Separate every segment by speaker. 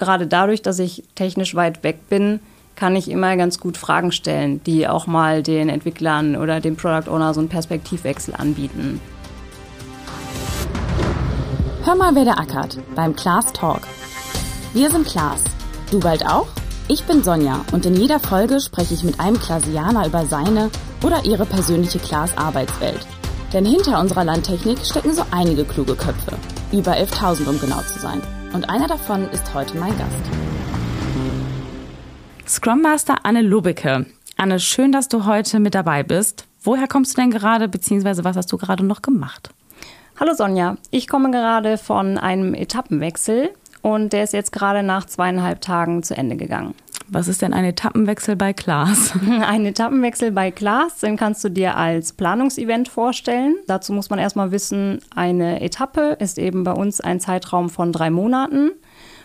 Speaker 1: gerade dadurch, dass ich technisch weit weg bin, kann ich immer ganz gut Fragen stellen, die auch mal den Entwicklern oder dem Product Owner so einen Perspektivwechsel anbieten.
Speaker 2: Hör mal, wer der ackert beim Class Talk. Wir sind Klaas. Du bald auch? Ich bin Sonja und in jeder Folge spreche ich mit einem Klaasianer über seine oder ihre persönliche Klaas-Arbeitswelt. Denn hinter unserer Landtechnik stecken so einige kluge Köpfe. Über 11.000, um genau zu sein. Und einer davon ist heute mein Gast. Scrum Master Anne Lubecke. Anne, schön, dass du heute mit dabei bist. Woher kommst du denn gerade, beziehungsweise was hast du gerade noch gemacht?
Speaker 1: Hallo Sonja, ich komme gerade von einem Etappenwechsel und der ist jetzt gerade nach zweieinhalb Tagen zu Ende gegangen.
Speaker 2: Was ist denn ein Etappenwechsel bei Klaas?
Speaker 1: Ein Etappenwechsel bei Klaas, den kannst du dir als Planungsevent vorstellen. Dazu muss man erstmal wissen, eine Etappe ist eben bei uns ein Zeitraum von drei Monaten.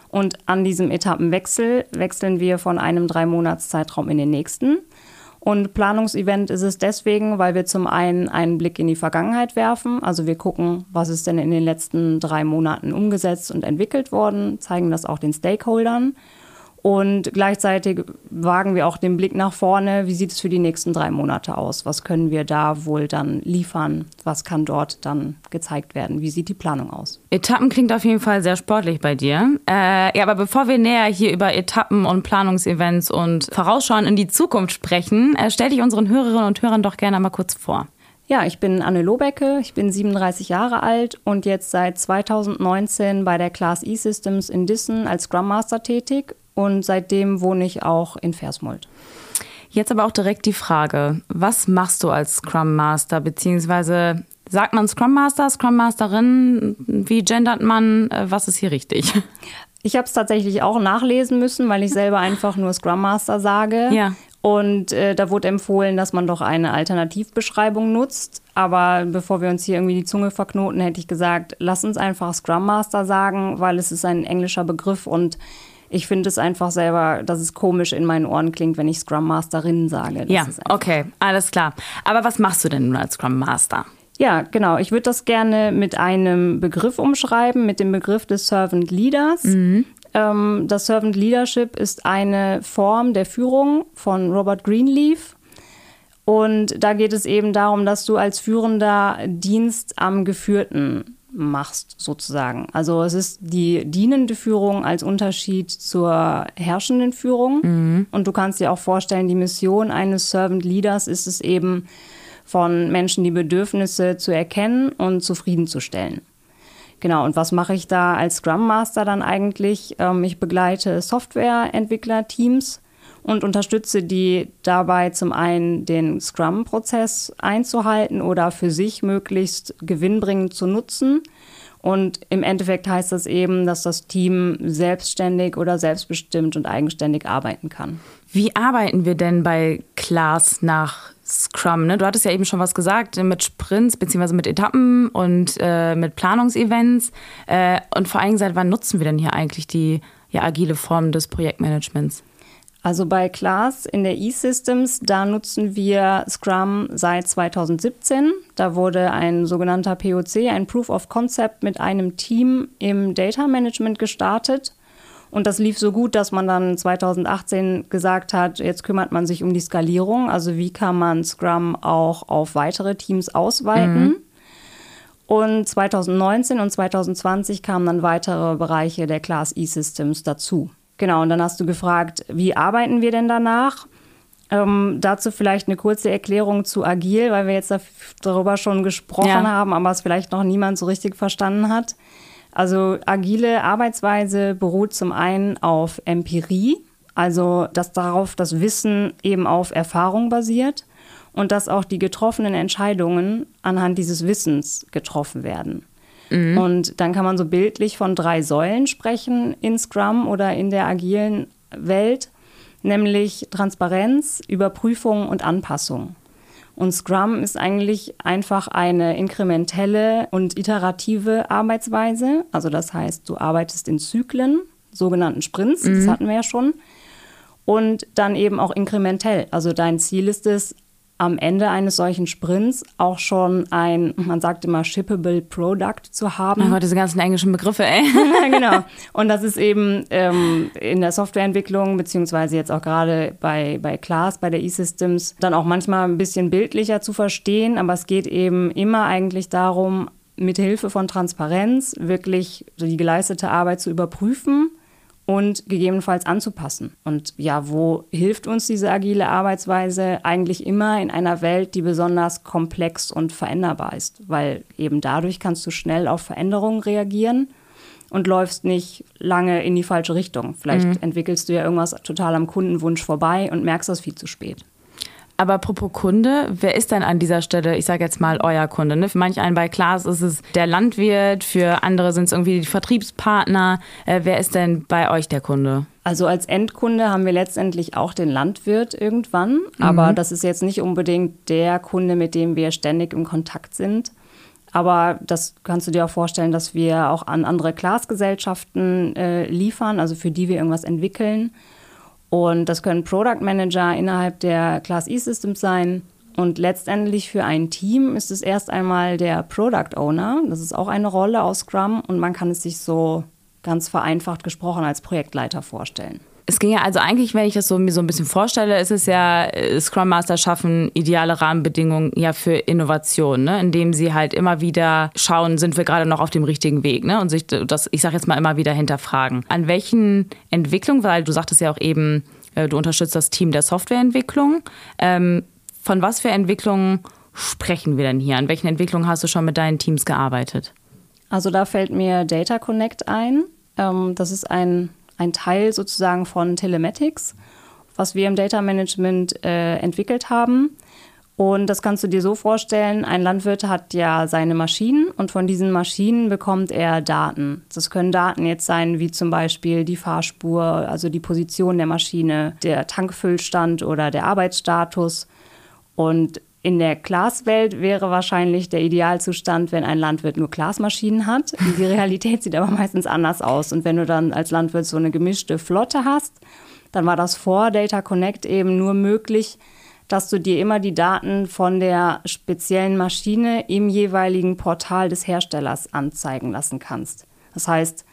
Speaker 1: Und an diesem Etappenwechsel wechseln wir von einem drei Monats Zeitraum in den nächsten. Und Planungsevent ist es deswegen, weil wir zum einen einen Blick in die Vergangenheit werfen. Also wir gucken, was ist denn in den letzten drei Monaten umgesetzt und entwickelt worden, zeigen das auch den Stakeholdern. Und gleichzeitig wagen wir auch den Blick nach vorne. Wie sieht es für die nächsten drei Monate aus? Was können wir da wohl dann liefern? Was kann dort dann gezeigt werden? Wie sieht die Planung aus?
Speaker 2: Etappen klingt auf jeden Fall sehr sportlich bei dir. Äh, ja, aber bevor wir näher hier über Etappen und Planungsevents und Vorausschauen in die Zukunft sprechen, äh, stell dich unseren Hörerinnen und Hörern doch gerne mal kurz vor.
Speaker 1: Ja, ich bin Anne Lohbecke, ich bin 37 Jahre alt und jetzt seit 2019 bei der Class E-Systems in Dissen als Scrum Master tätig und seitdem wohne ich auch in Versmold.
Speaker 2: Jetzt aber auch direkt die Frage, was machst du als Scrum Master, beziehungsweise sagt man Scrum Master, Scrum Masterin, wie gendert man, äh, was ist hier richtig?
Speaker 1: Ich habe es tatsächlich auch nachlesen müssen, weil ich selber einfach nur Scrum Master sage. Ja. Und äh, da wurde empfohlen, dass man doch eine Alternativbeschreibung nutzt. Aber bevor wir uns hier irgendwie die Zunge verknoten, hätte ich gesagt, lass uns einfach Scrum Master sagen, weil es ist ein englischer Begriff und ich finde es einfach selber, dass es komisch in meinen Ohren klingt, wenn ich Scrum Masterin sage. Das
Speaker 2: ja, okay, alles klar. Aber was machst du denn nun als Scrum Master?
Speaker 1: Ja, genau. Ich würde das gerne mit einem Begriff umschreiben, mit dem Begriff des Servant Leaders. Mhm. Ähm, das Servant Leadership ist eine Form der Führung von Robert Greenleaf. Und da geht es eben darum, dass du als Führender Dienst am Geführten machst, sozusagen. Also es ist die dienende Führung als Unterschied zur herrschenden Führung. Mhm. Und du kannst dir auch vorstellen, die Mission eines Servant Leaders ist es eben, von Menschen die Bedürfnisse zu erkennen und zufriedenzustellen. Genau, und was mache ich da als Scrum Master dann eigentlich? Ähm, ich begleite Softwareentwicklerteams und unterstütze die dabei zum einen den Scrum-Prozess einzuhalten oder für sich möglichst gewinnbringend zu nutzen. Und im Endeffekt heißt das eben, dass das Team selbstständig oder selbstbestimmt und eigenständig arbeiten kann.
Speaker 2: Wie arbeiten wir denn bei Class nach Scrum? Ne? Du hattest ja eben schon was gesagt mit Sprints bzw. mit Etappen und äh, mit Planungsevents. Äh, und vor allem, seit wann nutzen wir denn hier eigentlich die ja, agile Form des Projektmanagements?
Speaker 1: Also bei Class in der E-Systems, da nutzen wir Scrum seit 2017. Da wurde ein sogenannter POC, ein Proof of Concept mit einem Team im Data Management gestartet. Und das lief so gut, dass man dann 2018 gesagt hat, jetzt kümmert man sich um die Skalierung. Also wie kann man Scrum auch auf weitere Teams ausweiten. Mhm. Und 2019 und 2020 kamen dann weitere Bereiche der Class E-Systems dazu. Genau, und dann hast du gefragt, wie arbeiten wir denn danach? Ähm, dazu vielleicht eine kurze Erklärung zu Agil, weil wir jetzt darüber schon gesprochen ja. haben, aber es vielleicht noch niemand so richtig verstanden hat. Also agile Arbeitsweise beruht zum einen auf Empirie, also dass darauf das Wissen eben auf Erfahrung basiert und dass auch die getroffenen Entscheidungen anhand dieses Wissens getroffen werden. Mhm. Und dann kann man so bildlich von drei Säulen sprechen in Scrum oder in der agilen Welt, nämlich Transparenz, Überprüfung und Anpassung. Und Scrum ist eigentlich einfach eine inkrementelle und iterative Arbeitsweise. Also das heißt, du arbeitest in Zyklen, sogenannten Sprints, mhm. das hatten wir ja schon. Und dann eben auch inkrementell. Also dein Ziel ist es, am Ende eines solchen Sprints auch schon ein, man sagt immer, shippable Product zu haben.
Speaker 2: Oh Gott, diese ganzen englischen Begriffe, ey.
Speaker 1: genau. Und das ist eben ähm, in der Softwareentwicklung, beziehungsweise jetzt auch gerade bei, bei Class, bei der E-Systems, dann auch manchmal ein bisschen bildlicher zu verstehen. Aber es geht eben immer eigentlich darum, mit Hilfe von Transparenz wirklich die geleistete Arbeit zu überprüfen und gegebenenfalls anzupassen. Und ja, wo hilft uns diese agile Arbeitsweise? Eigentlich immer in einer Welt, die besonders komplex und veränderbar ist, weil eben dadurch kannst du schnell auf Veränderungen reagieren und läufst nicht lange in die falsche Richtung. Vielleicht mhm. entwickelst du ja irgendwas total am Kundenwunsch vorbei und merkst das viel zu spät.
Speaker 2: Aber apropos Kunde, wer ist denn an dieser Stelle, ich sage jetzt mal, euer Kunde? Ne? Für manch einen bei Klaas ist es der Landwirt, für andere sind es irgendwie die Vertriebspartner. Äh, wer ist denn bei euch der Kunde?
Speaker 1: Also als Endkunde haben wir letztendlich auch den Landwirt irgendwann, mhm. aber das ist jetzt nicht unbedingt der Kunde, mit dem wir ständig im Kontakt sind. Aber das kannst du dir auch vorstellen, dass wir auch an andere Glasgesellschaften äh, liefern, also für die wir irgendwas entwickeln. Und das können Product Manager innerhalb der Class E-Systems sein. Und letztendlich für ein Team ist es erst einmal der Product Owner. Das ist auch eine Rolle aus Scrum und man kann es sich so ganz vereinfacht gesprochen als Projektleiter vorstellen.
Speaker 2: Es ging ja also eigentlich, wenn ich das so, mir so ein bisschen vorstelle, ist es ja, äh, Scrum Master schaffen ideale Rahmenbedingungen ja für Innovation, ne? indem sie halt immer wieder schauen, sind wir gerade noch auf dem richtigen Weg ne? und sich das, ich sage jetzt mal, immer wieder hinterfragen. An welchen Entwicklungen, weil du sagtest ja auch eben, äh, du unterstützt das Team der Softwareentwicklung, ähm, von was für Entwicklungen sprechen wir denn hier? An welchen Entwicklungen hast du schon mit deinen Teams gearbeitet?
Speaker 1: Also da fällt mir Data Connect ein. Ähm, das ist ein ein Teil sozusagen von Telematics, was wir im Data Management äh, entwickelt haben. Und das kannst du dir so vorstellen, ein Landwirt hat ja seine Maschinen und von diesen Maschinen bekommt er Daten. Das können Daten jetzt sein, wie zum Beispiel die Fahrspur, also die Position der Maschine, der Tankfüllstand oder der Arbeitsstatus. Und in der Glaswelt wäre wahrscheinlich der Idealzustand, wenn ein Landwirt nur Glasmaschinen hat. Die Realität sieht aber meistens anders aus. Und wenn du dann als Landwirt so eine gemischte Flotte hast, dann war das vor Data Connect eben nur möglich, dass du dir immer die Daten von der speziellen Maschine im jeweiligen Portal des Herstellers anzeigen lassen kannst. Das heißt,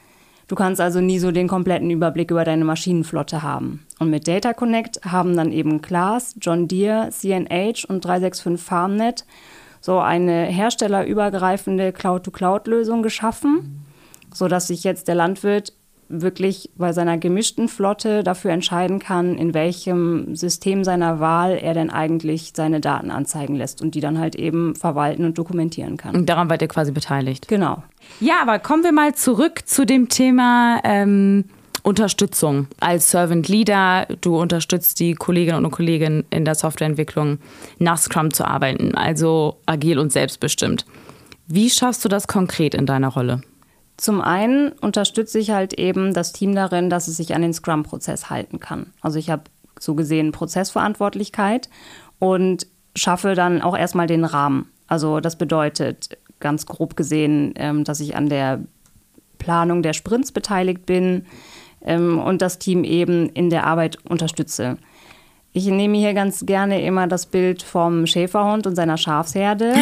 Speaker 1: Du kannst also nie so den kompletten Überblick über deine Maschinenflotte haben. Und mit Data Connect haben dann eben Class, John Deere, CNH und 365 FarmNet so eine herstellerübergreifende Cloud-to-Cloud-Lösung geschaffen, sodass sich jetzt der Landwirt wirklich bei seiner gemischten Flotte dafür entscheiden kann, in welchem System seiner Wahl er denn eigentlich seine Daten anzeigen lässt und die dann halt eben verwalten und dokumentieren kann.
Speaker 2: Und daran wart ihr quasi beteiligt.
Speaker 1: Genau.
Speaker 2: Ja, aber kommen wir mal zurück zu dem Thema ähm, Unterstützung. Als Servant Leader, du unterstützt die Kolleginnen und Kollegen in der Softwareentwicklung, nach Scrum zu arbeiten, also agil und selbstbestimmt. Wie schaffst du das konkret in deiner Rolle?
Speaker 1: Zum einen unterstütze ich halt eben das Team darin, dass es sich an den Scrum-Prozess halten kann. Also ich habe so gesehen Prozessverantwortlichkeit und schaffe dann auch erstmal den Rahmen. Also das bedeutet ganz grob gesehen, ähm, dass ich an der Planung der Sprints beteiligt bin ähm, und das Team eben in der Arbeit unterstütze. Ich nehme hier ganz gerne immer das Bild vom Schäferhund und seiner Schafsherde.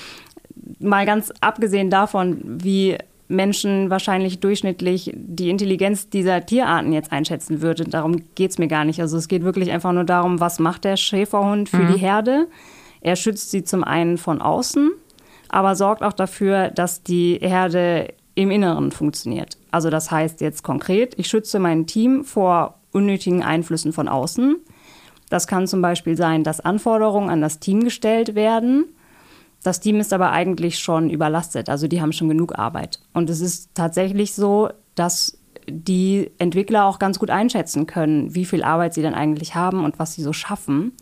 Speaker 1: Mal ganz abgesehen davon, wie Menschen wahrscheinlich durchschnittlich die Intelligenz dieser Tierarten jetzt einschätzen würde. Darum geht es mir gar nicht. Also es geht wirklich einfach nur darum, was macht der Schäferhund für mhm. die Herde. Er schützt sie zum einen von außen, aber sorgt auch dafür, dass die Herde im Inneren funktioniert. Also das heißt jetzt konkret, ich schütze mein Team vor unnötigen Einflüssen von außen. Das kann zum Beispiel sein, dass Anforderungen an das Team gestellt werden das Team ist aber eigentlich schon überlastet, also die haben schon genug Arbeit. Und es ist tatsächlich so, dass die Entwickler auch ganz gut einschätzen können, wie viel Arbeit sie denn eigentlich haben und was sie so schaffen.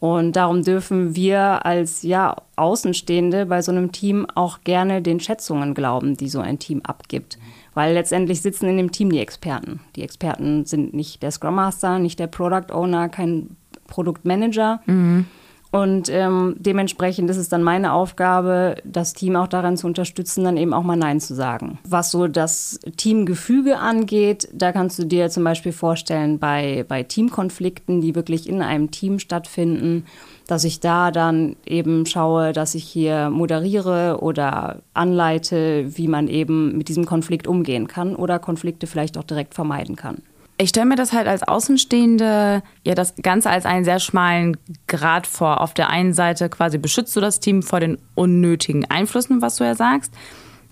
Speaker 1: Und darum dürfen wir als ja, Außenstehende bei so einem Team auch gerne den Schätzungen glauben, die so ein Team abgibt. Weil letztendlich sitzen in dem Team die Experten. Die Experten sind nicht der Scrum Master, nicht der Product Owner, kein Produktmanager. Mhm Und ähm, dementsprechend ist es dann meine Aufgabe, das Team auch daran zu unterstützen, dann eben auch mal Nein zu sagen. Was so das Teamgefüge angeht, da kannst du dir zum Beispiel vorstellen, bei, bei Teamkonflikten, die wirklich in einem Team stattfinden, dass ich da dann eben schaue, dass ich hier moderiere oder anleite, wie man eben mit diesem Konflikt umgehen kann oder Konflikte vielleicht auch direkt vermeiden kann.
Speaker 2: Ich stelle mir das halt als Außenstehende ja das Ganze als einen sehr schmalen Grad vor. Auf der einen Seite quasi beschützt du das Team vor den unnötigen Einflüssen, was du ja sagst.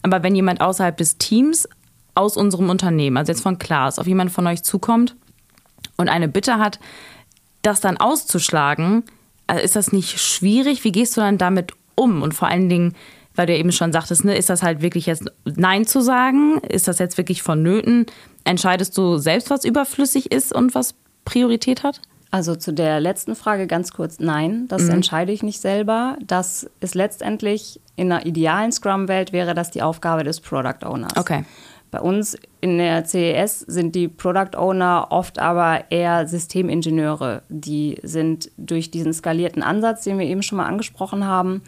Speaker 2: Aber wenn jemand außerhalb des Teams aus unserem Unternehmen, also jetzt von Klaas, auf jemand von euch zukommt und eine Bitte hat, das dann auszuschlagen, äh, ist das nicht schwierig? Wie gehst du dann damit um? Und vor allen Dingen, weil du eben schon sagtest, ne, ist das halt wirklich jetzt Nein zu sagen? Ist das jetzt wirklich vonnöten? Entscheidest du selbst, was überflüssig ist und was Priorität hat?
Speaker 1: Also zu der letzten Frage ganz kurz, nein, das mhm. entscheide ich nicht selber. Das ist letztendlich in einer idealen Scrum-Welt wäre das die Aufgabe des Product Owners.
Speaker 2: Okay.
Speaker 1: Bei uns in der CES sind die Product Owner oft aber eher Systemingenieure. Die sind durch diesen skalierten Ansatz, den wir eben schon mal angesprochen haben,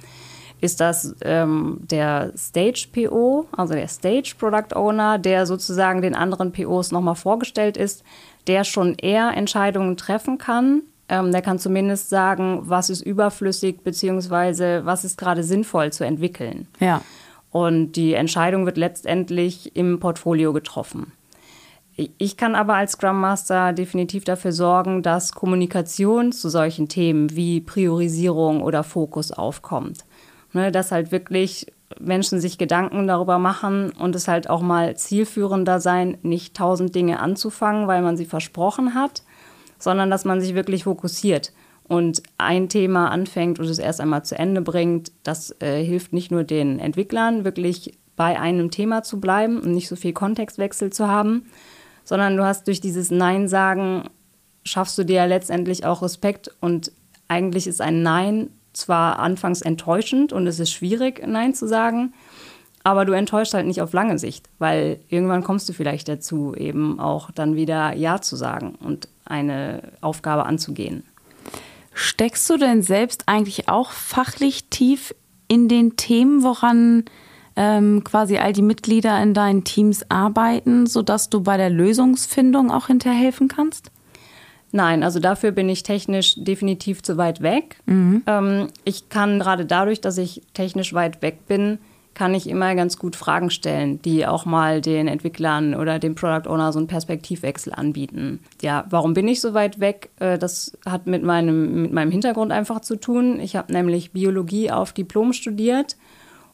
Speaker 1: ist das ähm, der Stage PO, also der Stage Product Owner, der sozusagen den anderen POs nochmal vorgestellt ist, der schon eher Entscheidungen treffen kann. Ähm, der kann zumindest sagen, was ist überflüssig, beziehungsweise was ist gerade sinnvoll zu entwickeln.
Speaker 2: Ja.
Speaker 1: Und die Entscheidung wird letztendlich im Portfolio getroffen. Ich kann aber als Scrum Master definitiv dafür sorgen, dass Kommunikation zu solchen Themen wie Priorisierung oder Fokus aufkommt. Ne, dass halt wirklich Menschen sich Gedanken darüber machen und es halt auch mal zielführender sein, nicht tausend Dinge anzufangen, weil man sie versprochen hat, sondern dass man sich wirklich fokussiert und ein Thema anfängt und es erst einmal zu Ende bringt. Das äh, hilft nicht nur den Entwicklern, wirklich bei einem Thema zu bleiben und nicht so viel Kontextwechsel zu haben, sondern du hast durch dieses Nein sagen, schaffst du dir letztendlich auch Respekt und eigentlich ist ein Nein zwar anfangs enttäuschend und es ist schwierig, Nein zu sagen, aber du enttäuscht halt nicht auf lange Sicht, weil irgendwann kommst du vielleicht dazu, eben auch dann wieder Ja zu sagen und eine Aufgabe anzugehen.
Speaker 2: Steckst du denn selbst eigentlich auch fachlich tief in den Themen, woran ähm, quasi all die Mitglieder in deinen Teams arbeiten, sodass du bei der Lösungsfindung auch hinterhelfen kannst?
Speaker 1: Nein, also dafür bin ich technisch definitiv zu weit weg. Mhm. Ähm, ich kann gerade dadurch, dass ich technisch weit weg bin, kann ich immer ganz gut Fragen stellen, die auch mal den Entwicklern oder dem Product Owner so einen Perspektivwechsel anbieten. Ja, warum bin ich so weit weg? Äh, das hat mit meinem, mit meinem Hintergrund einfach zu tun. Ich habe nämlich Biologie auf Diplom studiert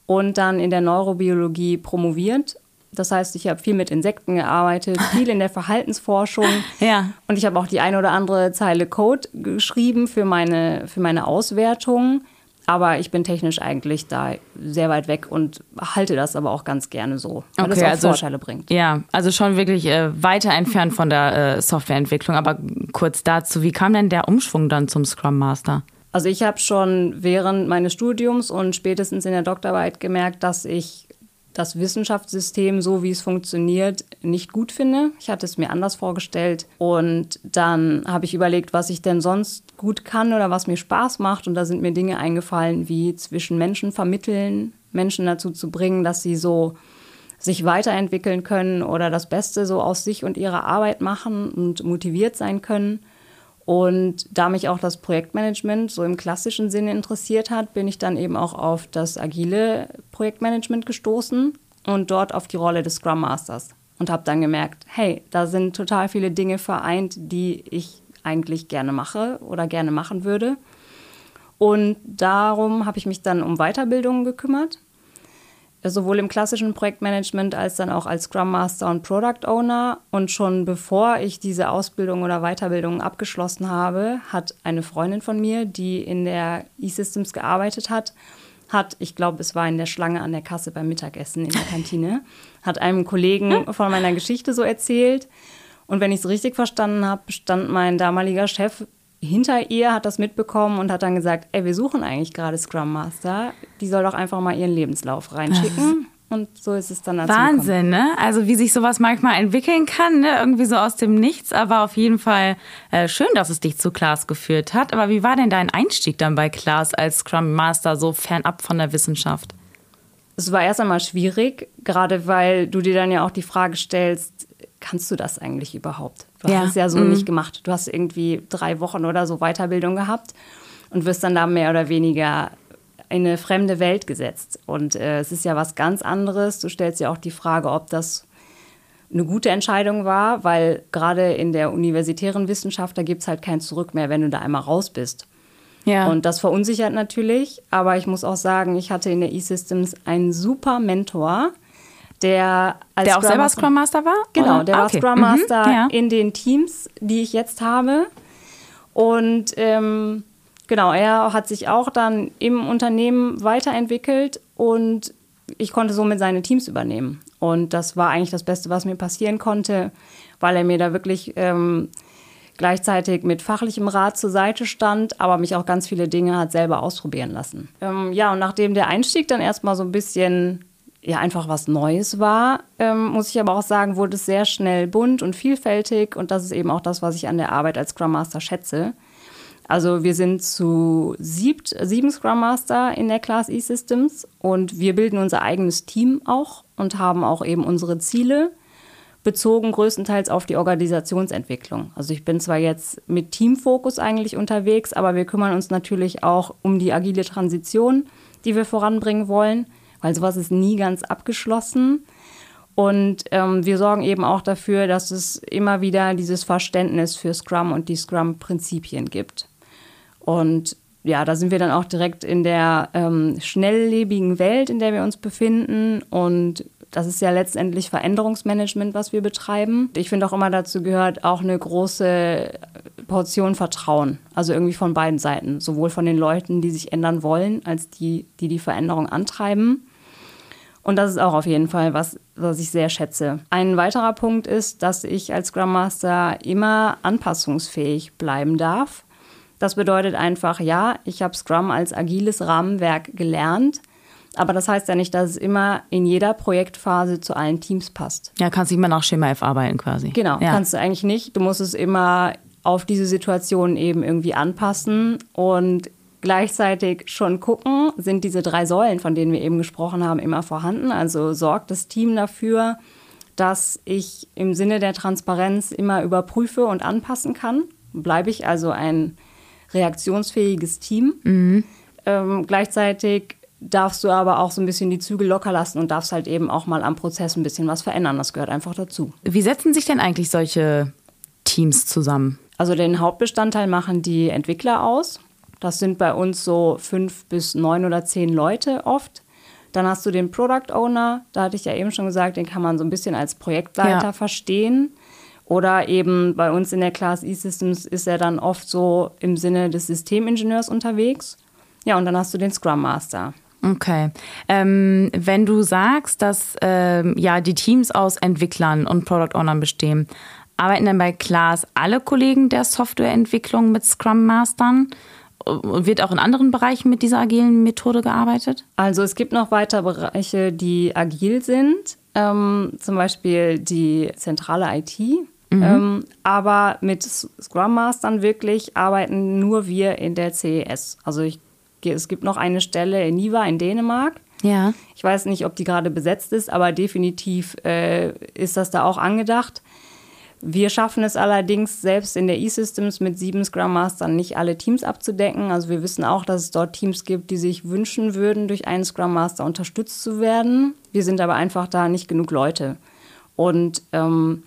Speaker 1: und dann in der Neurobiologie promoviert das heißt, ich habe viel mit Insekten gearbeitet, viel in der Verhaltensforschung.
Speaker 2: ja.
Speaker 1: Und ich habe auch die eine oder andere Zeile Code geschrieben für meine, für meine Auswertung. Aber ich bin technisch eigentlich da sehr weit weg und halte das aber auch ganz gerne so, weil okay, das auch also, Vorteile bringt.
Speaker 2: Ja, also schon wirklich äh, weiter entfernt von der äh, Softwareentwicklung. Aber kurz dazu, wie kam denn der Umschwung dann zum Scrum Master?
Speaker 1: Also ich habe schon während meines Studiums und spätestens in der Doktorarbeit gemerkt, dass ich das Wissenschaftssystem, so wie es funktioniert, nicht gut finde. Ich hatte es mir anders vorgestellt. Und dann habe ich überlegt, was ich denn sonst gut kann oder was mir Spaß macht. Und da sind mir Dinge eingefallen, wie zwischen Menschen vermitteln, Menschen dazu zu bringen, dass sie so sich weiterentwickeln können oder das Beste so aus sich und ihrer Arbeit machen und motiviert sein können. Und da mich auch das Projektmanagement so im klassischen Sinne interessiert hat, bin ich dann eben auch auf das agile Projektmanagement gestoßen und dort auf die Rolle des Scrum Masters und habe dann gemerkt, hey, da sind total viele Dinge vereint, die ich eigentlich gerne mache oder gerne machen würde. Und darum habe ich mich dann um Weiterbildungen gekümmert sowohl im klassischen Projektmanagement als dann auch als Scrum Master und Product Owner. Und schon bevor ich diese Ausbildung oder Weiterbildung abgeschlossen habe, hat eine Freundin von mir, die in der E-Systems gearbeitet hat, hat, ich glaube, es war in der Schlange an der Kasse beim Mittagessen in der Kantine, hat einem Kollegen von meiner Geschichte so erzählt. Und wenn ich es richtig verstanden habe, stand mein damaliger Chef hinter ihr, hat das mitbekommen und hat dann gesagt, ey, wir suchen eigentlich gerade Scrum Master. Die soll doch einfach mal ihren Lebenslauf reinschicken. Und so ist es dann dazu
Speaker 2: Wahnsinn, ne? Also wie sich sowas manchmal entwickeln kann, ne? Irgendwie so aus dem Nichts. Aber auf jeden Fall äh, schön, dass es dich zu Klaas geführt hat. Aber wie war denn dein Einstieg dann bei Klaas als Scrum Master so fernab von der Wissenschaft?
Speaker 1: Es war erst einmal schwierig, gerade weil du dir dann ja auch die Frage stellst, kannst du das eigentlich überhaupt? Du ja. hast es ja so mhm. nicht gemacht. Du hast irgendwie drei Wochen oder so Weiterbildung gehabt und wirst dann da mehr oder weniger in eine fremde Welt gesetzt. Und äh, es ist ja was ganz anderes. Du stellst ja auch die Frage, ob das eine gute Entscheidung war, weil gerade in der universitären Wissenschaft, da gibt es halt kein Zurück mehr, wenn du da einmal raus bist. Ja. Und das verunsichert natürlich, aber ich muss auch sagen, ich hatte in der E-Systems einen super Mentor, der
Speaker 2: als Der auch Scrum selber Scrum Master war?
Speaker 1: Genau, oder? der ah, okay. war Scrum Master mhm, ja. in den Teams, die ich jetzt habe. Und ähm, genau, er hat sich auch dann im Unternehmen weiterentwickelt und ich konnte somit seine Teams übernehmen. Und das war eigentlich das Beste, was mir passieren konnte, weil er mir da wirklich ähm, gleichzeitig mit fachlichem Rat zur Seite stand, aber mich auch ganz viele Dinge hat selber ausprobieren lassen. Ähm, ja, und nachdem der Einstieg dann erstmal so ein bisschen ja einfach was Neues war, ähm, muss ich aber auch sagen, wurde es sehr schnell bunt und vielfältig und das ist eben auch das, was ich an der Arbeit als Scrum Master schätze. Also wir sind zu siebt, sieben Scrum Master in der Class E-Systems und wir bilden unser eigenes Team auch und haben auch eben unsere Ziele bezogen größtenteils auf die Organisationsentwicklung. Also ich bin zwar jetzt mit Teamfokus eigentlich unterwegs, aber wir kümmern uns natürlich auch um die agile Transition, die wir voranbringen wollen weil sowas ist nie ganz abgeschlossen. Und ähm, wir sorgen eben auch dafür, dass es immer wieder dieses Verständnis für Scrum und die Scrum-Prinzipien gibt. Und ja, da sind wir dann auch direkt in der ähm, schnelllebigen Welt, in der wir uns befinden. Und das ist ja letztendlich Veränderungsmanagement, was wir betreiben. Ich finde auch immer dazu gehört auch eine große Portion Vertrauen. Also irgendwie von beiden Seiten. Sowohl von den Leuten, die sich ändern wollen, als die, die die Veränderung antreiben. Und das ist auch auf jeden Fall was, was ich sehr schätze. Ein weiterer Punkt ist, dass ich als Scrum Master immer anpassungsfähig bleiben darf. Das bedeutet einfach, ja, ich habe Scrum als agiles Rahmenwerk gelernt, aber das heißt ja nicht, dass es immer in jeder Projektphase zu allen Teams passt.
Speaker 2: Ja, kannst du immer nach Schema F arbeiten quasi.
Speaker 1: Genau,
Speaker 2: ja.
Speaker 1: kannst du eigentlich nicht. Du musst es immer auf diese Situation eben irgendwie anpassen und gleichzeitig schon gucken, sind diese drei Säulen, von denen wir eben gesprochen haben, immer vorhanden. Also sorgt das Team dafür, dass ich im Sinne der Transparenz immer überprüfe und anpassen kann. Bleibe ich also ein reaktionsfähiges Team. Mhm. Ähm, gleichzeitig darfst du aber auch so ein bisschen die Zügel locker lassen und darfst halt eben auch mal am Prozess ein bisschen was verändern. Das gehört einfach dazu.
Speaker 2: Wie setzen sich denn eigentlich solche Teams zusammen?
Speaker 1: Also den Hauptbestandteil machen die Entwickler aus. Das sind bei uns so fünf bis neun oder zehn Leute oft. Dann hast du den Product Owner, da hatte ich ja eben schon gesagt, den kann man so ein bisschen als Projektleiter ja. verstehen. Oder eben bei uns in der Class E-Systems ist er dann oft so im Sinne des Systemingenieurs unterwegs. Ja, und dann hast du den Scrum Master.
Speaker 2: Okay. Ähm, wenn du sagst, dass ähm, ja die Teams aus Entwicklern und Product Ownern bestehen, arbeiten dann bei Class alle Kollegen der Softwareentwicklung mit Scrum Mastern? Wird auch in anderen Bereichen mit dieser agilen Methode gearbeitet?
Speaker 1: Also es gibt noch weitere Bereiche, die agil sind, ähm, zum Beispiel die zentrale IT. Mhm. Ähm, aber mit Scrum Mastern wirklich arbeiten nur wir in der CES. Also ich, es gibt noch eine Stelle in Niva in Dänemark. Ja. Ich weiß nicht, ob die gerade besetzt ist, aber definitiv äh, ist das da auch angedacht. Wir schaffen es allerdings selbst in der E-Systems mit sieben Scrum Mastern nicht alle Teams abzudecken. Also wir wissen auch, dass es dort Teams gibt, die sich wünschen würden, durch einen Scrum Master unterstützt zu werden. Wir sind aber einfach da nicht genug Leute. Und ähm,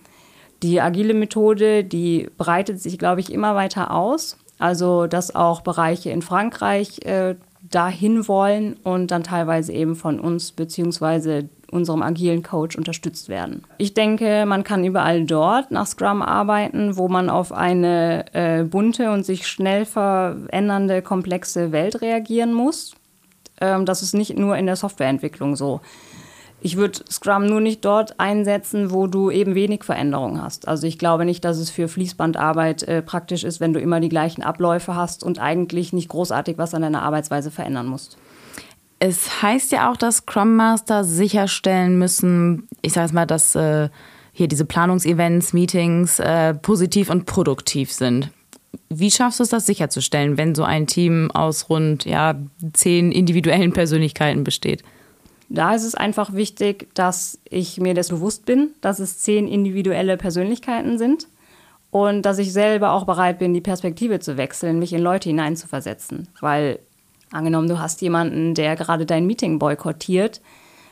Speaker 1: die agile Methode, die breitet sich, glaube ich, immer weiter aus. Also dass auch Bereiche in Frankreich äh, dahin wollen und dann teilweise eben von uns beziehungsweise unserem agilen Coach unterstützt werden. Ich denke, man kann überall dort nach Scrum arbeiten, wo man auf eine äh, bunte und sich schnell verändernde, komplexe Welt reagieren muss. Ähm, das ist nicht nur in der Softwareentwicklung so. Ich würde Scrum nur nicht dort einsetzen, wo du eben wenig Veränderung hast. Also ich glaube nicht, dass es für Fließbandarbeit äh, praktisch ist, wenn du immer die gleichen Abläufe hast und eigentlich nicht großartig was an deiner Arbeitsweise verändern musst.
Speaker 2: Es heißt ja auch, dass Scrum Master sicherstellen müssen, ich sage es mal, dass äh, hier diese Planungsevents, Meetings äh, positiv und produktiv sind. Wie schaffst du es, das sicherzustellen, wenn so ein Team aus rund ja, zehn individuellen Persönlichkeiten besteht?
Speaker 1: Da ist es einfach wichtig, dass ich mir das bewusst bin, dass es zehn individuelle Persönlichkeiten sind und dass ich selber auch bereit bin, die Perspektive zu wechseln, mich in Leute hineinzuversetzen. Weil angenommen, du hast jemanden, der gerade dein Meeting boykottiert,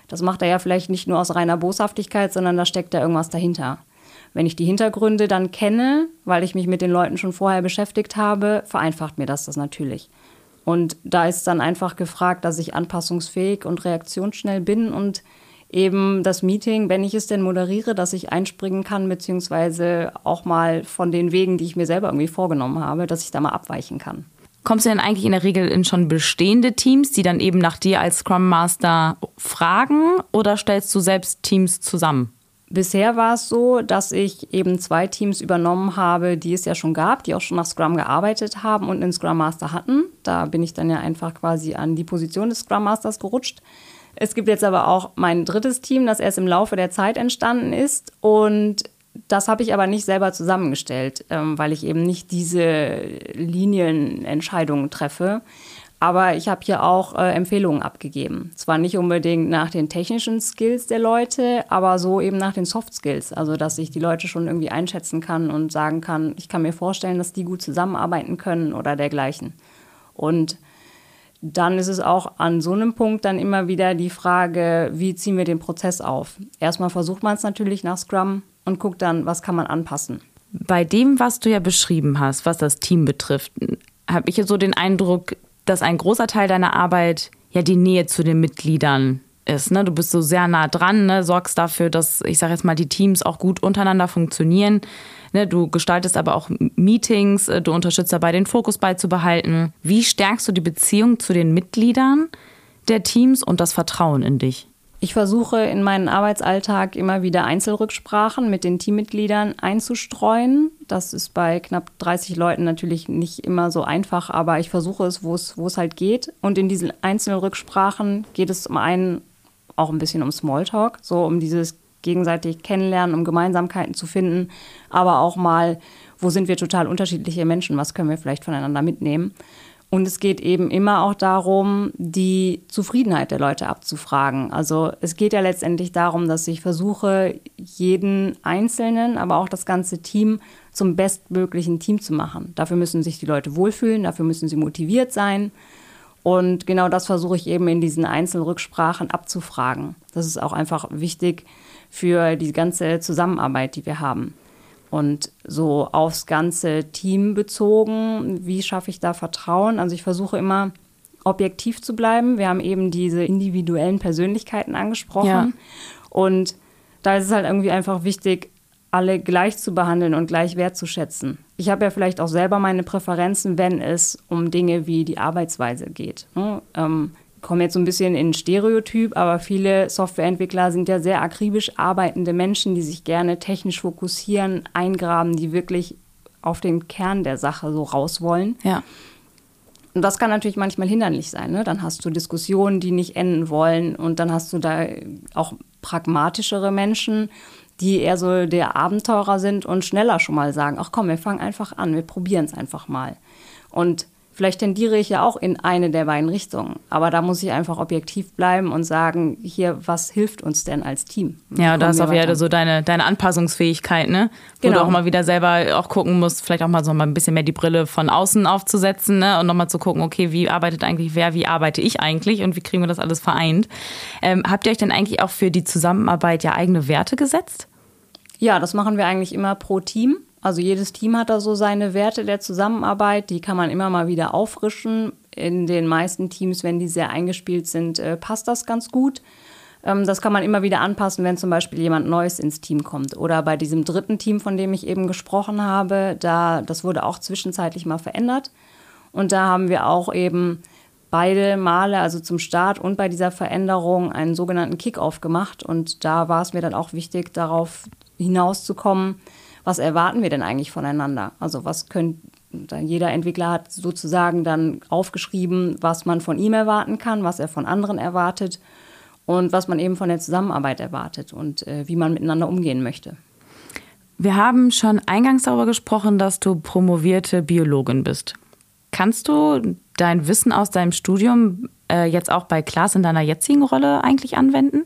Speaker 1: das macht er ja vielleicht nicht nur aus reiner Boshaftigkeit, sondern da steckt da irgendwas dahinter. Wenn ich die Hintergründe dann kenne, weil ich mich mit den Leuten schon vorher beschäftigt habe, vereinfacht mir das das natürlich. Und da ist dann einfach gefragt, dass ich anpassungsfähig und reaktionsschnell bin und eben das Meeting, wenn ich es denn moderiere, dass ich einspringen kann, beziehungsweise auch mal von den Wegen, die ich mir selber irgendwie vorgenommen habe, dass ich da mal abweichen kann.
Speaker 2: Kommst du denn eigentlich in der Regel in schon bestehende Teams, die dann eben nach dir als Scrum Master fragen oder stellst du selbst Teams zusammen?
Speaker 1: Bisher war es so, dass ich eben zwei Teams übernommen habe, die es ja schon gab, die auch schon nach Scrum gearbeitet haben und einen Scrum Master hatten. Da bin ich dann ja einfach quasi an die Position des Scrum Masters gerutscht. Es gibt jetzt aber auch mein drittes Team, das erst im Laufe der Zeit entstanden ist. Und das habe ich aber nicht selber zusammengestellt, ähm, weil ich eben nicht diese Linienentscheidungen treffe. Aber ich habe hier auch äh, Empfehlungen abgegeben. Zwar nicht unbedingt nach den technischen Skills der Leute, aber so eben nach den Soft Skills. Also, dass ich die Leute schon irgendwie einschätzen kann und sagen kann, ich kann mir vorstellen, dass die gut zusammenarbeiten können oder dergleichen. Und dann ist es auch an so einem Punkt dann immer wieder die Frage, wie ziehen wir den Prozess auf? Erstmal versucht man es natürlich nach Scrum und guckt dann, was kann man anpassen.
Speaker 2: Bei dem, was du ja beschrieben hast, was das Team betrifft, habe ich so den Eindruck, dass ein großer Teil deiner Arbeit ja die Nähe zu den Mitgliedern ist. Ne? Du bist so sehr nah dran, ne? sorgst dafür, dass, ich sage jetzt mal, die Teams auch gut untereinander funktionieren. Ne? Du gestaltest aber auch Meetings, äh, du unterstützt dabei, den Fokus beizubehalten. Wie stärkst du die Beziehung zu den Mitgliedern der Teams und das Vertrauen in dich?
Speaker 1: Ich versuche in meinen Arbeitsalltag immer wieder Einzelrücksprachen mit den Teammitgliedern einzustreuen. Das ist bei knapp 30 Leuten natürlich nicht immer so einfach, aber ich versuche es, wo es, halt geht. Und in diesen Einzelrücksprachen geht es zum einen auch ein bisschen um Smalltalk, so um dieses gegenseitig kennenlernen, um Gemeinsamkeiten zu finden, aber auch mal, wo sind wir total unterschiedliche Menschen, was können wir vielleicht voneinander mitnehmen. Und es geht eben immer auch darum, die Zufriedenheit der Leute abzufragen. Also es geht ja letztendlich darum, dass ich versuche, jeden Einzelnen, aber auch das ganze Team zum bestmöglichen Team zu machen. Dafür müssen sich die Leute wohlfühlen, dafür müssen sie motiviert sein. Und genau das versuche ich eben in diesen Einzelrücksprachen abzufragen. Das ist auch einfach wichtig für die ganze Zusammenarbeit, die wir haben. Und so aufs ganze Team bezogen, wie schaffe ich da Vertrauen? Also ich versuche immer objektiv zu bleiben. Wir haben eben diese individuellen Persönlichkeiten angesprochen. Ja. Und da ist es halt irgendwie einfach wichtig, alle gleich zu behandeln und gleich wertzuschätzen. Ich habe ja vielleicht auch selber meine Präferenzen, wenn es um Dinge wie die Arbeitsweise geht. Ne? Ähm, komme jetzt so ein bisschen in Stereotyp, aber viele Softwareentwickler sind ja sehr akribisch arbeitende Menschen, die sich gerne technisch fokussieren, eingraben, die wirklich auf den Kern der Sache so raus wollen.
Speaker 2: Ja.
Speaker 1: Und das kann natürlich manchmal hinderlich sein. Ne? Dann hast du Diskussionen, die nicht enden wollen. Und dann hast du da auch pragmatischere Menschen, die eher so der Abenteurer sind und schneller schon mal sagen, ach komm, wir fangen einfach an, wir probieren es einfach mal. Und Vielleicht tendiere ich ja auch in eine der beiden Richtungen. Aber da muss ich einfach objektiv bleiben und sagen, hier, was hilft uns denn als Team?
Speaker 2: Ja, da ist auch wieder so deine, deine Anpassungsfähigkeit, ne? Wo genau. du auch mal wieder selber auch gucken musst, vielleicht auch mal so mal ein bisschen mehr die Brille von außen aufzusetzen, ne? Und nochmal zu gucken, okay, wie arbeitet eigentlich wer, wie arbeite ich eigentlich und wie kriegen wir das alles vereint? Ähm, habt ihr euch denn eigentlich auch für die Zusammenarbeit ja eigene Werte gesetzt?
Speaker 1: Ja, das machen wir eigentlich immer pro Team. Also jedes Team hat da so seine Werte der Zusammenarbeit, die kann man immer mal wieder auffrischen. In den meisten Teams, wenn die sehr eingespielt sind, äh, passt das ganz gut. Ähm, das kann man immer wieder anpassen, wenn zum Beispiel jemand Neues ins Team kommt. Oder bei diesem dritten Team, von dem ich eben gesprochen habe, da, das wurde auch zwischenzeitlich mal verändert. Und da haben wir auch eben beide Male, also zum Start und bei dieser Veränderung, einen sogenannten Kick-Off gemacht. Und da war es mir dann auch wichtig, darauf hinauszukommen, was erwarten wir denn eigentlich voneinander? Also was können jeder Entwickler hat sozusagen dann aufgeschrieben, was man von ihm erwarten kann, was er von anderen erwartet und was man eben von der Zusammenarbeit erwartet und äh, wie man miteinander umgehen möchte.
Speaker 2: Wir haben schon eingangs darüber gesprochen, dass du promovierte Biologin bist. Kannst du dein Wissen aus deinem Studium äh, jetzt auch bei Klaas in deiner jetzigen Rolle eigentlich anwenden?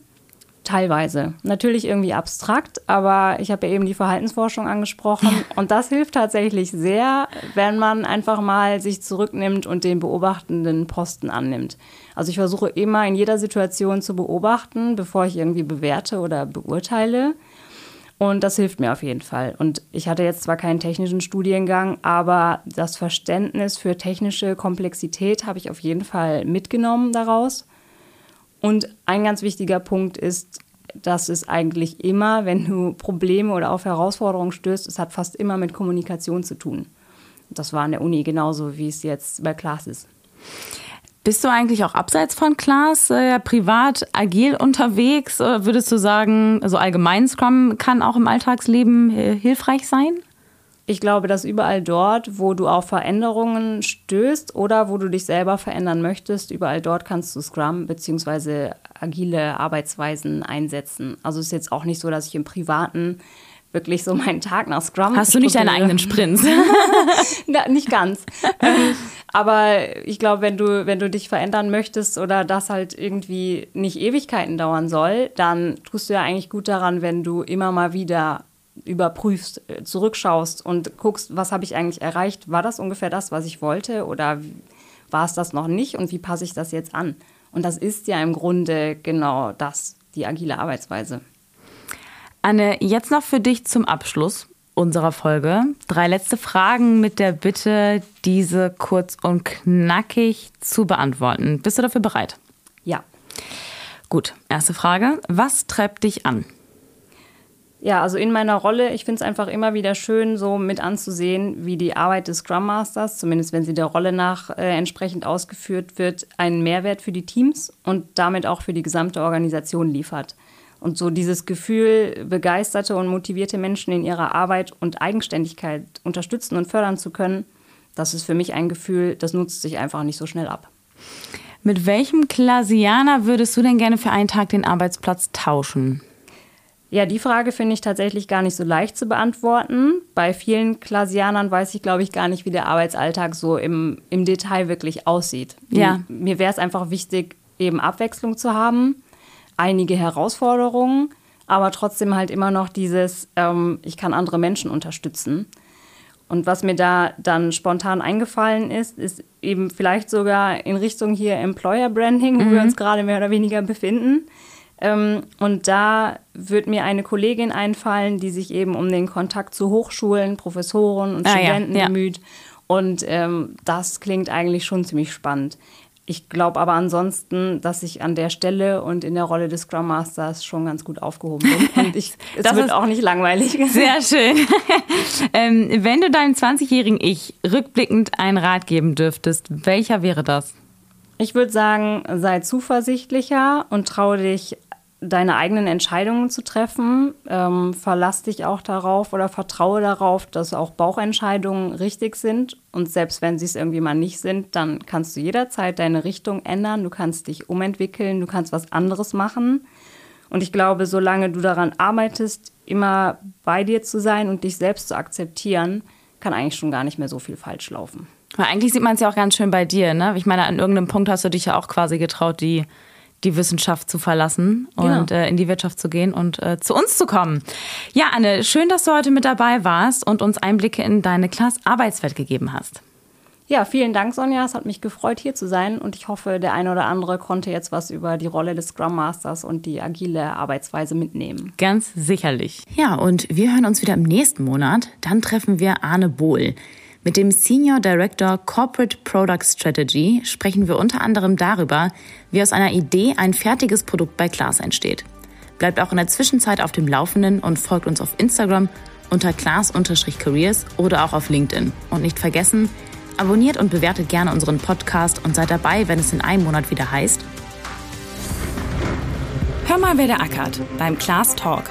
Speaker 1: Teilweise. Natürlich irgendwie abstrakt, aber ich habe ja eben die Verhaltensforschung angesprochen und das hilft tatsächlich sehr, wenn man einfach mal sich zurücknimmt und den beobachtenden Posten annimmt. Also ich versuche immer in jeder Situation zu beobachten, bevor ich irgendwie bewerte oder beurteile. Und das hilft mir auf jeden Fall. Und ich hatte jetzt zwar keinen technischen Studiengang, aber das Verständnis für technische Komplexität habe ich auf jeden Fall mitgenommen daraus. Und ein ganz wichtiger Punkt ist, dass es eigentlich immer, wenn du Probleme oder auf Herausforderungen stößt, es hat fast immer mit Kommunikation zu tun. Das war an der Uni genauso, wie es jetzt bei Klaas ist.
Speaker 2: Bist du eigentlich auch abseits von Klaas äh, privat agil unterwegs? Oder würdest du sagen, so allgemein Scrum kann auch im Alltagsleben äh, hilfreich sein?
Speaker 1: Ich glaube, dass überall dort, wo du auf Veränderungen stößt oder wo du dich selber verändern möchtest, überall dort kannst du Scrum bzw. agile Arbeitsweisen einsetzen. Also es ist jetzt auch nicht so, dass ich im Privaten wirklich so meinen Tag nach Scrum.
Speaker 2: Hast du nicht deine eigenen Sprints?
Speaker 1: Na, nicht ganz. ähm, aber ich glaube, wenn du, wenn du dich verändern möchtest oder das halt irgendwie nicht Ewigkeiten dauern soll, dann tust du ja eigentlich gut daran, wenn du immer mal wieder überprüfst, äh, zurückschaust und guckst, was habe ich eigentlich erreicht? War das ungefähr das, was ich wollte oder war es das noch nicht und wie passe ich das jetzt an? Und das ist ja im Grunde genau das, die agile Arbeitsweise.
Speaker 2: Anne, jetzt noch für dich zum Abschluss unserer Folge. Drei letzte Fragen mit der Bitte, diese kurz und knackig zu beantworten. Bist du dafür bereit?
Speaker 1: Ja.
Speaker 2: Gut, erste Frage. Was treibt dich an?
Speaker 1: Ja, also in meiner Rolle, ich finde es einfach immer wieder schön, so mit anzusehen, wie die Arbeit des Scrum Masters, zumindest wenn sie der Rolle nach äh, entsprechend ausgeführt wird, einen Mehrwert für die Teams und damit auch für die gesamte Organisation liefert. Und so dieses Gefühl, begeisterte und motivierte Menschen in ihrer Arbeit und Eigenständigkeit unterstützen und fördern zu können, das ist für mich ein Gefühl, das nutzt sich einfach nicht so schnell ab.
Speaker 2: Mit welchem Klasianer würdest du denn gerne für einen Tag den Arbeitsplatz tauschen?
Speaker 1: Ja, die Frage finde ich tatsächlich gar nicht so leicht zu beantworten. Bei vielen Klasianern weiß ich, glaube ich, gar nicht, wie der Arbeitsalltag so im, im Detail wirklich aussieht.
Speaker 2: Ja.
Speaker 1: Mir wäre es einfach wichtig, eben Abwechslung zu haben, einige Herausforderungen, aber trotzdem halt immer noch dieses, ähm, ich kann andere Menschen unterstützen. Und was mir da dann spontan eingefallen ist, ist eben vielleicht sogar in Richtung hier Employer Branding, wo mhm. wir uns gerade mehr oder weniger befinden. Ähm, und da wird mir eine Kollegin einfallen, die sich eben um den Kontakt zu Hochschulen, Professoren und ah, Studenten ja, ja. bemüht. Und ähm, das klingt eigentlich schon ziemlich spannend. Ich glaube aber ansonsten, dass ich an der Stelle und in der Rolle des Scrum Masters schon ganz gut aufgehoben bin. Und ich, es das wird auch nicht langweilig.
Speaker 2: Sehr schön. ähm, wenn du deinem 20-jährigen Ich rückblickend einen Rat geben dürftest, welcher wäre das?
Speaker 1: Ich würde sagen, sei zuversichtlicher und traue dich deine eigenen Entscheidungen zu treffen. Ähm, verlass dich auch darauf oder vertraue darauf, dass auch Bauchentscheidungen richtig sind. Und selbst wenn sie es irgendwie mal nicht sind, dann kannst du jederzeit deine Richtung ändern. Du kannst dich umentwickeln, du kannst was anderes machen. Und ich glaube, solange du daran arbeitest, immer bei dir zu sein und dich selbst zu akzeptieren, kann eigentlich schon gar nicht mehr so viel falsch laufen.
Speaker 2: Weil eigentlich sieht man es ja auch ganz schön bei dir, ne? Ich meine, an irgendeinem Punkt hast du dich ja auch quasi getraut, die die Wissenschaft zu verlassen genau. und äh, in die Wirtschaft zu gehen und äh, zu uns zu kommen. Ja, Anne, schön, dass du heute mit dabei warst und uns Einblicke in deine Klasse-Arbeitswelt gegeben hast.
Speaker 1: Ja, vielen Dank, Sonja. Es hat mich gefreut, hier zu sein und ich hoffe, der eine oder andere konnte jetzt was über die Rolle des Scrum Masters und die agile Arbeitsweise mitnehmen.
Speaker 2: Ganz sicherlich. Ja, und wir hören uns wieder im nächsten Monat. Dann treffen wir Arne Bohl. Mit dem Senior Director Corporate Product Strategy sprechen wir unter anderem darüber, wie aus einer Idee ein fertiges Produkt bei Klaas entsteht. Bleibt auch in der Zwischenzeit auf dem Laufenden und folgt uns auf Instagram unter class-careers oder auch auf LinkedIn. Und nicht vergessen, abonniert und bewertet gerne unseren Podcast und seid dabei, wenn es in einem Monat wieder heißt. Hör mal, wer der ackert beim Class Talk